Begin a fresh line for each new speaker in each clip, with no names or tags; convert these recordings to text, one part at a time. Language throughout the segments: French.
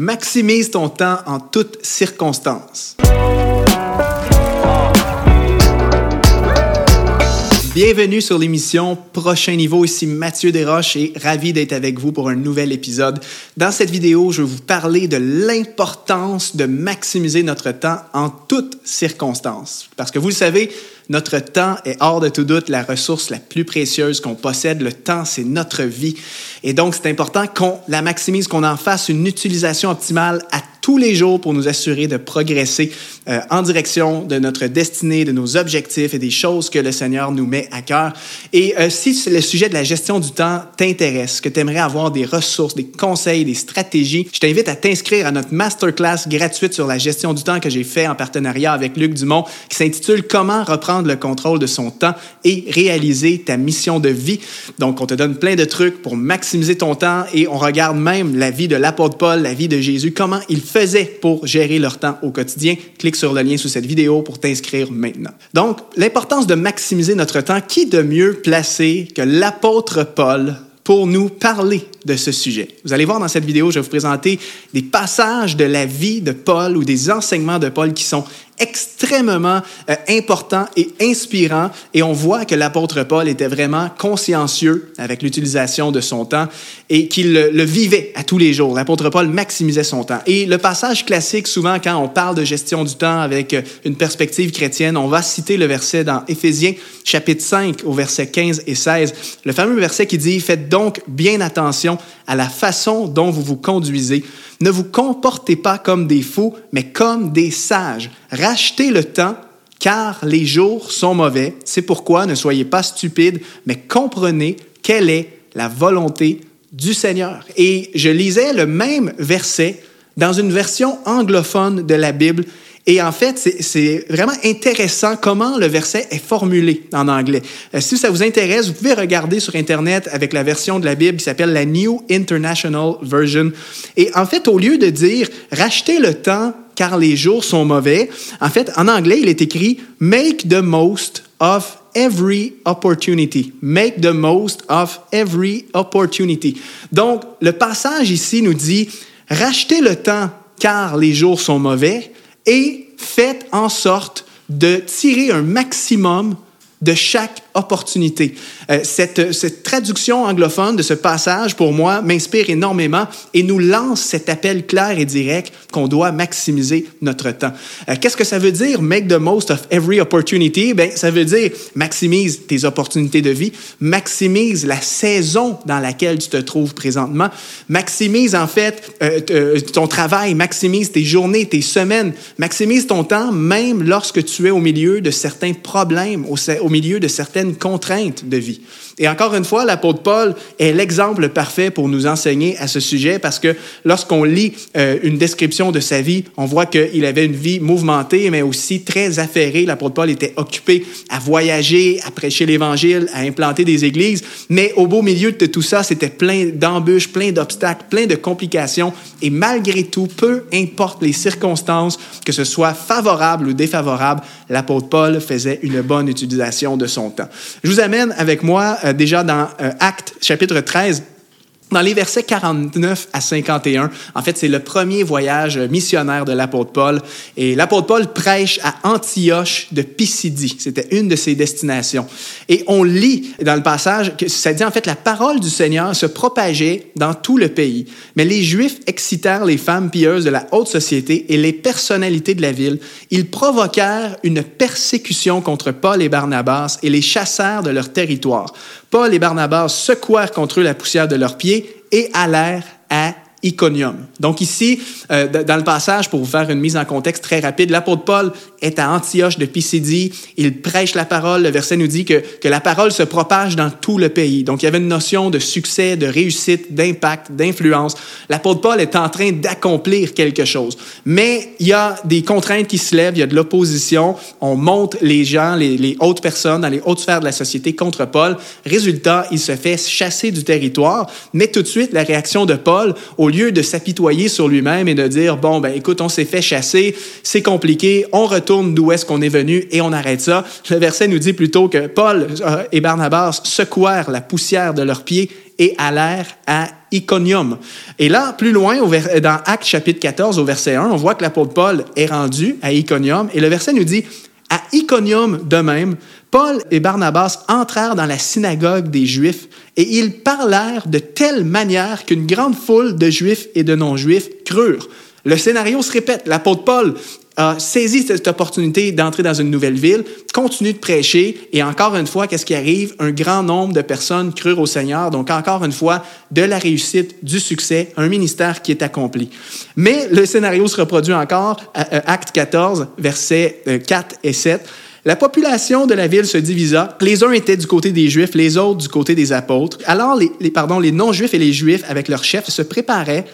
Maximise ton temps en toutes circonstances. Bienvenue sur l'émission Prochain Niveau. Ici Mathieu Desroches et ravi d'être avec vous pour un nouvel épisode. Dans cette vidéo, je vais vous parler de l'importance de maximiser notre temps en toutes circonstances. Parce que vous le savez, notre temps est hors de tout doute la ressource la plus précieuse qu'on possède. Le temps, c'est notre vie. Et donc, c'est important qu'on la maximise, qu'on en fasse une utilisation optimale à tous les jours pour nous assurer de progresser euh, en direction de notre destinée, de nos objectifs et des choses que le Seigneur nous met à cœur. Et euh, si le sujet de la gestion du temps t'intéresse, que tu aimerais avoir des ressources, des conseils, des stratégies, je t'invite à t'inscrire à notre masterclass gratuite sur la gestion du temps que j'ai fait en partenariat avec Luc Dumont qui s'intitule Comment reprendre le contrôle de son temps et réaliser ta mission de vie. Donc, on te donne plein de trucs pour maximiser ton temps et on regarde même la vie de l'apôtre Paul, la vie de Jésus, comment il fait pour gérer leur temps au quotidien. Clique sur le lien sous cette vidéo pour t'inscrire maintenant. Donc, l'importance de maximiser notre temps, qui de mieux placé que l'apôtre Paul pour nous parler? De ce sujet. Vous allez voir dans cette vidéo, je vais vous présenter des passages de la vie de Paul ou des enseignements de Paul qui sont extrêmement euh, important et inspirant et on voit que l'apôtre Paul était vraiment consciencieux avec l'utilisation de son temps et qu'il le, vivait à tous les jours. L'apôtre Paul maximisait son temps. Et le passage classique, souvent quand on parle de gestion du temps avec euh, une perspective chrétienne, on va citer le verset dans Éphésiens chapitre 5 au verset 15 et 16, le fameux verset qui dit, Faites donc bien attention à la façon dont vous vous conduisez ne vous comportez pas comme des fous, mais comme des sages. Rachetez le temps, car les jours sont mauvais. C'est pourquoi ne soyez pas stupides, mais comprenez quelle est la volonté du Seigneur. Et je lisais le même verset dans une version anglophone de la Bible et en fait, c'est vraiment intéressant comment le verset est formulé en anglais. Euh, si ça vous intéresse, vous pouvez regarder sur Internet avec la version de la Bible qui s'appelle la New International Version. Et en fait, au lieu de dire rachetez le temps car les jours sont mauvais, en fait, en anglais, il est écrit make the most of every opportunity. Make the most of every opportunity. Donc, le passage ici nous dit rachetez le temps car les jours sont mauvais et faites en sorte de tirer un maximum de chaque opportunité. Euh, cette, traduction anglophone de ce passage, pour moi, m'inspire énormément et nous lance cet appel clair et direct qu'on doit maximiser notre temps. Euh, Qu'est-ce que ça veut dire, make the most of every opportunity? Ben, ça veut dire maximise tes opportunités de vie, maximise la saison dans laquelle tu te trouves présentement, maximise en fait euh, ton travail, maximise tes journées, tes semaines, maximise ton temps même lorsque tu es au milieu de certains problèmes, au milieu de certaines contraintes de vie. Et encore une fois, l'apôtre Paul est l'exemple parfait pour nous enseigner à ce sujet parce que lorsqu'on lit euh, une description de sa vie, on voit qu'il avait une vie mouvementée, mais aussi très affairée. L'apôtre Paul était occupé à voyager, à prêcher l'Évangile, à implanter des églises, mais au beau milieu de tout ça, c'était plein d'embûches, plein d'obstacles, plein de complications. Et malgré tout, peu importe les circonstances, que ce soit favorable ou défavorable, l'apôtre Paul faisait une bonne utilisation de son temps. Je vous amène avec moi euh, déjà dans euh, Actes chapitre 13 dans les versets 49 à 51, en fait, c'est le premier voyage missionnaire de l'apôtre Paul. Et l'apôtre Paul prêche à Antioche de Pisidie. C'était une de ses destinations. Et on lit dans le passage que ça dit en fait la parole du Seigneur se propageait dans tout le pays. Mais les Juifs excitèrent les femmes pieuses de la haute société et les personnalités de la ville. Ils provoquèrent une persécution contre Paul et Barnabas et les chassèrent de leur territoire. Paul et Barnabas secouèrent contre eux la poussière de leurs pieds et allèrent à Iconium. Donc ici, euh, dans le passage, pour vous faire une mise en contexte très rapide, l'apôtre Paul est à Antioche de Pisidie, il prêche la parole, le verset nous dit que, que la parole se propage dans tout le pays. Donc il y avait une notion de succès, de réussite, d'impact, d'influence. L'apôtre Paul est en train d'accomplir quelque chose. Mais il y a des contraintes qui se lèvent, il y a de l'opposition, on monte les gens, les, les hautes personnes dans les hautes sphères de la société contre Paul. Résultat, il se fait chasser du territoire, mais tout de suite, la réaction de Paul, au au lieu de s'apitoyer sur lui-même et de dire, bon, ben écoute, on s'est fait chasser, c'est compliqué, on retourne d'où est-ce qu'on est venu et on arrête ça, le verset nous dit plutôt que Paul euh, et Barnabas secouèrent la poussière de leurs pieds et allèrent à Iconium. Et là, plus loin, dans Actes chapitre 14, au verset 1, on voit que l'apôtre Paul est rendu à Iconium et le verset nous dit, Iconium de même, Paul et Barnabas entrèrent dans la synagogue des Juifs et ils parlèrent de telle manière qu'une grande foule de Juifs et de non-Juifs crurent. Le scénario se répète. L'apôtre Paul a saisi cette opportunité d'entrer dans une nouvelle ville, continue de prêcher, et encore une fois, qu'est-ce qui arrive? Un grand nombre de personnes crurent au Seigneur. Donc, encore une fois, de la réussite, du succès, un ministère qui est accompli. Mais le scénario se reproduit encore, acte 14, versets 4 euh, et 7. La population de la ville se divisa. Les uns étaient du côté des Juifs, les autres du côté des apôtres. Alors, les, les pardon, les non-Juifs et les Juifs, avec leurs chefs, se préparaient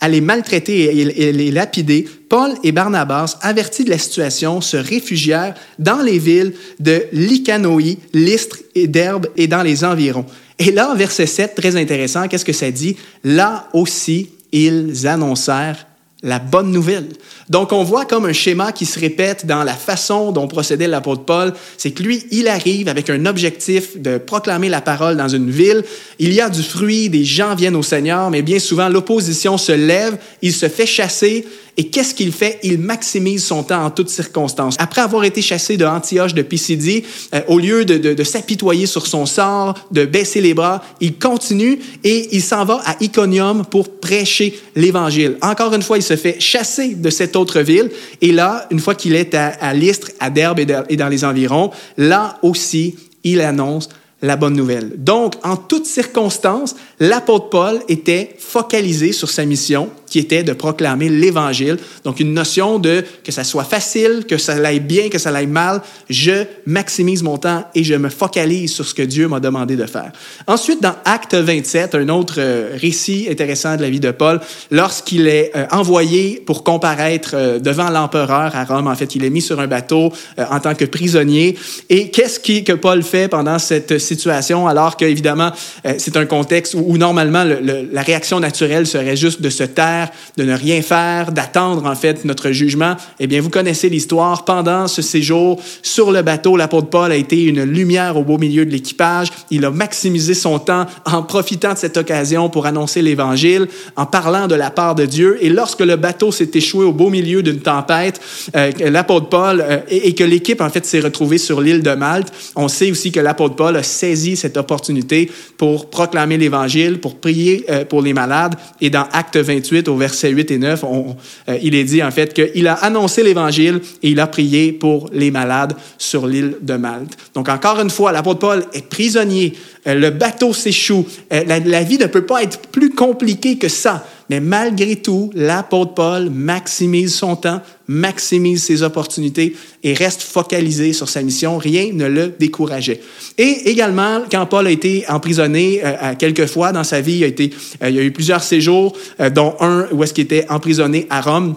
à les maltraiter et les lapider, Paul et Barnabas, avertis de la situation, se réfugièrent dans les villes de Lycanoï, Lystre et d'Herbe et dans les environs. Et là, verset 7, très intéressant, qu'est-ce que ça dit? Là aussi, ils annoncèrent la bonne nouvelle. Donc, on voit comme un schéma qui se répète dans la façon dont procédait l'apôtre Paul. C'est que lui, il arrive avec un objectif de proclamer la parole dans une ville. Il y a du fruit, des gens viennent au Seigneur, mais bien souvent, l'opposition se lève, il se fait chasser et qu'est-ce qu'il fait? Il maximise son temps en toutes circonstances. Après avoir été chassé de Antioche de Pisidie, euh, au lieu de, de, s'apitoyer sur son sort, de baisser les bras, il continue et il s'en va à Iconium pour prêcher l'Évangile. Encore une fois, il se fait chasser de cette autre ville. Et là, une fois qu'il est à, à Lystre, à Derbe et dans les environs, là aussi, il annonce la bonne nouvelle. Donc, en toutes circonstances, l'apôtre Paul était focalisé sur sa mission, qui était de proclamer l'Évangile. Donc, une notion de que ça soit facile, que ça aille bien, que ça aille mal, je maximise mon temps et je me focalise sur ce que Dieu m'a demandé de faire. Ensuite, dans Acte 27, un autre euh, récit intéressant de la vie de Paul, lorsqu'il est euh, envoyé pour comparaître euh, devant l'empereur à Rome, en fait, il est mis sur un bateau en tant que prisonnier. Et qu'est-ce que Paul fait pendant cette situation, alors qu'évidemment, c'est un contexte où, normalement, la réaction naturelle serait juste de se taire, de ne rien faire, d'attendre en fait notre jugement. Eh bien, vous connaissez l'histoire. Pendant ce séjour sur le bateau, l'apôtre Paul a été une lumière au beau milieu de l'équipage. Il a maximisé son temps en profitant de cette occasion pour annoncer l'Évangile, en parlant de la part de Dieu. Et lorsque le bateau s'est échoué au beau milieu d'une tempête, euh, l'apôtre Paul euh, et, que l'équipe en fait s'est retrouvée sur l'île de Malte, on sait aussi que l'apôtre Paul a saisi cette opportunité pour proclamer l'Évangile, pour prier euh, pour les malades. Et dans Acte 28, au verset 8 et 9, euh, il est dit en fait qu'il a annoncé l'Évangile et il a prié pour les malades sur l'île de Malte. Donc encore une fois, l'apôtre Paul est prisonnier, euh, le bateau s'échoue, euh, la vie ne peut pas être plus compliquée que ça. Mais malgré tout, l'apôtre Paul maximise son temps, maximise ses opportunités et reste focalisé sur sa mission. Rien ne le décourageait. Et également, quand Paul a été emprisonné euh, quelques fois dans sa vie, il, a euh, y a eu plusieurs séjours, euh, dont un où est-ce qu'il était emprisonné à Rome.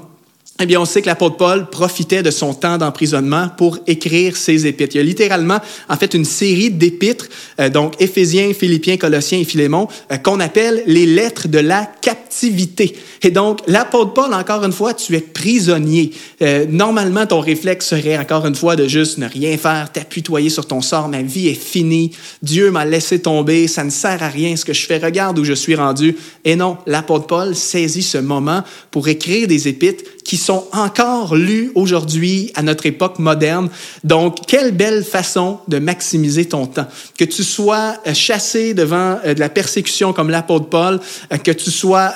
Eh bien, on sait que l'apôtre Paul profitait de son temps d'emprisonnement pour écrire ses épîtres. Il y a littéralement, en fait, une série d'épîtres, euh, donc Éphésiens, Philippiens, Colossiens et Philémon, euh, qu'on appelle les lettres de la captivité. Et donc, l'apôtre Paul, encore une fois, tu es prisonnier. Euh, normalement, ton réflexe serait, encore une fois, de juste ne rien faire, t'apitoyer sur ton sort. Ma vie est finie. Dieu m'a laissé tomber. Ça ne sert à rien ce que je fais. Regarde où je suis rendu. Et non, l'apôtre Paul saisit ce moment pour écrire des épîtres qui sont encore lus aujourd'hui à notre époque moderne. Donc, quelle belle façon de maximiser ton temps. Que tu sois euh, chassé devant euh, de la persécution comme l'apôtre Paul, euh, que tu sois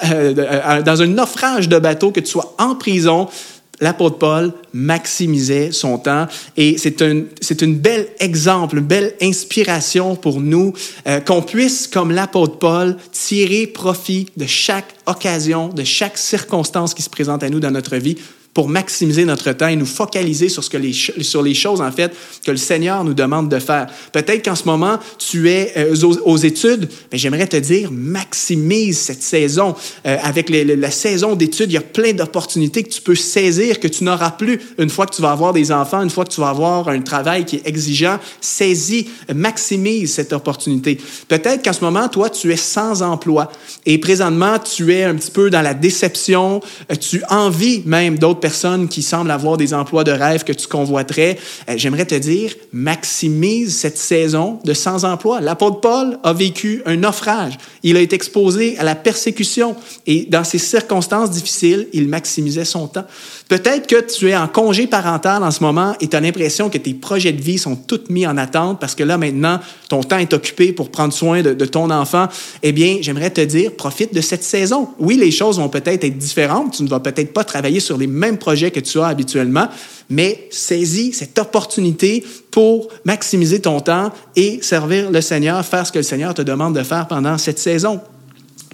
dans un naufrage de bateau, que tu sois en prison, l'apôtre Paul maximisait son temps et c'est un, c'est une belle exemple, une belle inspiration pour nous qu'on puisse, comme l'apôtre Paul, tirer profit de chaque occasion, de chaque circonstance qui se présente à nous dans notre vie pour maximiser notre temps et nous focaliser sur, ce que les, sur les choses, en fait, que le Seigneur nous demande de faire. Peut-être qu'en ce moment, tu es euh, aux, études, mais j'aimerais te dire, maximise cette saison. Euh, avec la saison d'études, il y a plein d'opportunités que tu peux saisir, que tu n'auras plus une fois que tu vas avoir des enfants, une fois que tu vas avoir un travail qui est exigeant. Saisis, maximise cette opportunité. Peut-être qu'en ce moment, toi, tu es sans emploi et présentement, tu es un petit peu dans la déception, euh, tu envies même d'autres personnes qui semblent avoir des emplois de rêve que tu convoiterais. J'aimerais te dire, maximise cette saison de sans-emploi. L'apôtre Paul a vécu un naufrage. Il a été exposé à la persécution et dans ces circonstances difficiles, il maximisait son temps. Peut-être que tu es en congé parental en ce moment et tu as l'impression que tes projets de vie sont tous mis en attente parce que là maintenant, ton temps est occupé pour prendre soin de, ton enfant. Eh bien, j'aimerais te dire, profite de cette saison. Oui, les choses vont peut-être être différentes. Tu ne vas peut-être pas travailler sur les mêmes projets que tu as habituellement, mais saisis cette opportunité pour maximiser ton temps et servir le Seigneur, faire ce que le Seigneur te demande de faire pendant cette saison.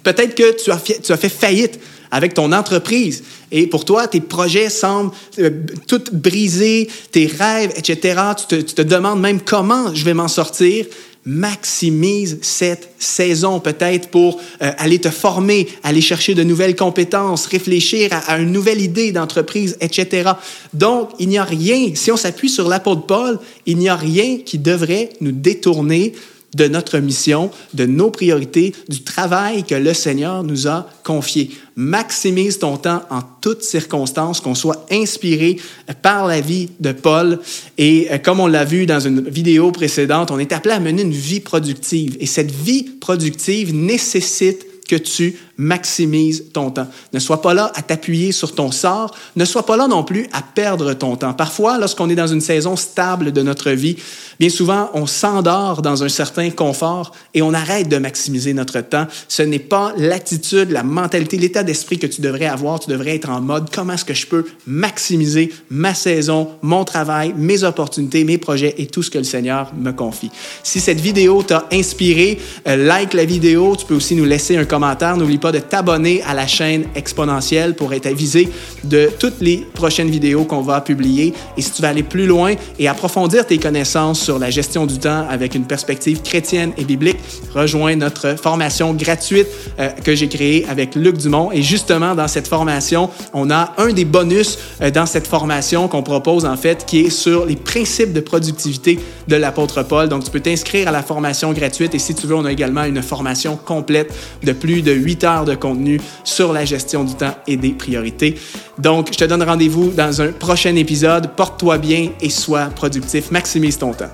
Peut-être que tu as fait faillite avec ton entreprise et pour toi, tes projets semblent euh, tout brisés, tes rêves, etc. Tu te, demandes même comment je vais m'en sortir maximise cette saison peut-être pour euh, aller te former, aller chercher de nouvelles compétences, réfléchir à, une nouvelle idée d'entreprise, etc. Donc, il n'y a rien, si on s'appuie sur l'apôtre Paul, il n'y a rien qui devrait nous détourner de notre mission, de nos priorités, du travail que le Seigneur nous a confié. Maximise ton temps en toutes circonstances, qu'on soit inspiré par la vie de Paul. Et euh, comme on l'a vu dans une vidéo précédente, on est appelé à mener une vie productive. Et cette vie productive nécessite que tu maximises ton temps. Ne sois pas là à t'appuyer sur ton sort, ne sois pas là non plus à perdre ton temps. Parfois, lorsqu'on est dans une saison stable de notre vie, bien souvent, on s'endort dans un certain confort et on arrête de maximiser notre temps. Ce n'est pas l'attitude, la mentalité, l'état d'esprit que tu devrais avoir. Tu devrais être en mode comment est-ce que je peux maximiser ma saison, mon travail, mes opportunités, mes projets et tout ce que le Seigneur me confie. Si cette vidéo t'a inspiré, euh, like la vidéo. Tu peux aussi nous laisser un commentaire. N'oublie de t'abonner à la chaîne exponentielle pour être avisé de toutes les prochaines vidéos qu'on va publier. Et si tu veux aller plus loin et approfondir tes connaissances sur la gestion du temps avec une perspective chrétienne et biblique, rejoins notre formation gratuite euh, que j'ai créée avec Luc Dumont. Et justement, dans cette formation, on a un des bonus euh, dans cette formation qu'on propose en fait, qui est sur les principes de productivité de l'apôtre Paul. Donc, tu peux t'inscrire à la formation gratuite et si tu veux, on a également une formation complète de plus de 8 de contenu sur la gestion du temps et des priorités. Donc, je te donne rendez-vous dans un prochain épisode. Porte-toi bien et sois productif. Maximise ton temps.